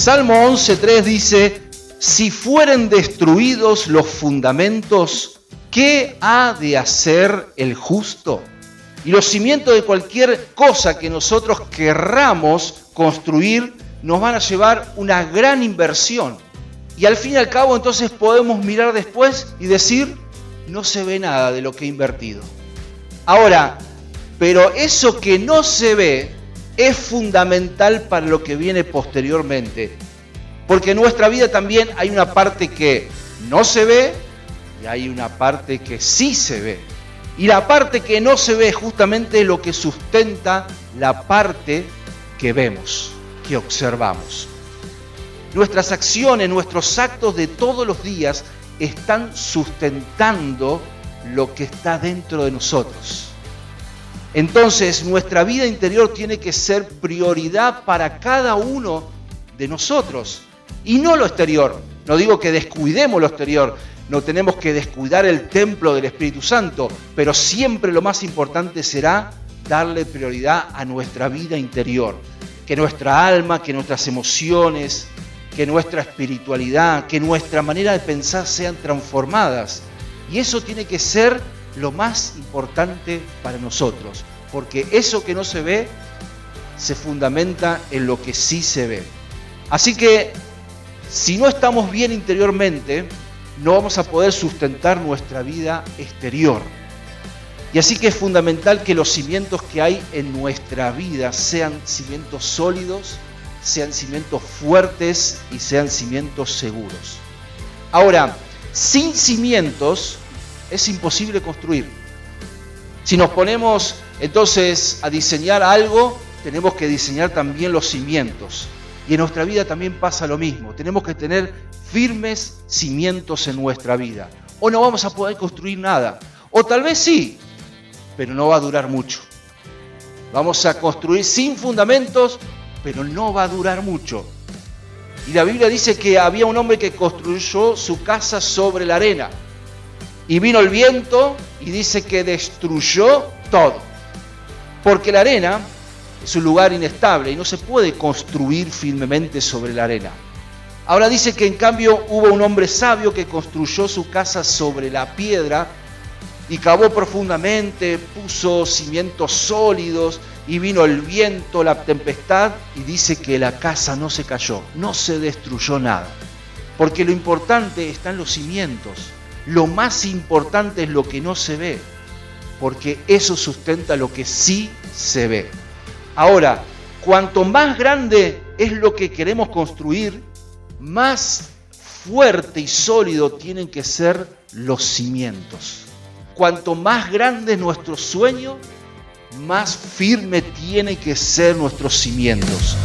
Salmo 11.3 dice, si fueren destruidos los fundamentos, ¿qué ha de hacer el justo? Y los cimientos de cualquier cosa que nosotros querramos construir nos van a llevar una gran inversión. Y al fin y al cabo entonces podemos mirar después y decir, no se ve nada de lo que he invertido. Ahora, pero eso que no se ve es fundamental para lo que viene posteriormente. Porque en nuestra vida también hay una parte que no se ve y hay una parte que sí se ve. Y la parte que no se ve justamente es lo que sustenta la parte que vemos, que observamos. Nuestras acciones, nuestros actos de todos los días están sustentando lo que está dentro de nosotros. Entonces nuestra vida interior tiene que ser prioridad para cada uno de nosotros y no lo exterior. No digo que descuidemos lo exterior, no tenemos que descuidar el templo del Espíritu Santo, pero siempre lo más importante será darle prioridad a nuestra vida interior, que nuestra alma, que nuestras emociones, que nuestra espiritualidad, que nuestra manera de pensar sean transformadas. Y eso tiene que ser lo más importante para nosotros, porque eso que no se ve se fundamenta en lo que sí se ve. Así que si no estamos bien interiormente, no vamos a poder sustentar nuestra vida exterior. Y así que es fundamental que los cimientos que hay en nuestra vida sean cimientos sólidos, sean cimientos fuertes y sean cimientos seguros. Ahora, sin cimientos es imposible construir. Si nos ponemos entonces a diseñar algo, tenemos que diseñar también los cimientos. Y en nuestra vida también pasa lo mismo. Tenemos que tener firmes cimientos en nuestra vida. O no vamos a poder construir nada. O tal vez sí, pero no va a durar mucho. Vamos a construir sin fundamentos, pero no va a durar mucho. Y la Biblia dice que había un hombre que construyó su casa sobre la arena. Y vino el viento y dice que destruyó todo. Porque la arena es un lugar inestable y no se puede construir firmemente sobre la arena. Ahora dice que en cambio hubo un hombre sabio que construyó su casa sobre la piedra y cavó profundamente, puso cimientos sólidos y vino el viento, la tempestad y dice que la casa no se cayó, no se destruyó nada. Porque lo importante está en los cimientos. Lo más importante es lo que no se ve, porque eso sustenta lo que sí se ve. Ahora, cuanto más grande es lo que queremos construir, más fuerte y sólido tienen que ser los cimientos. Cuanto más grande es nuestro sueño, más firme tienen que ser nuestros cimientos.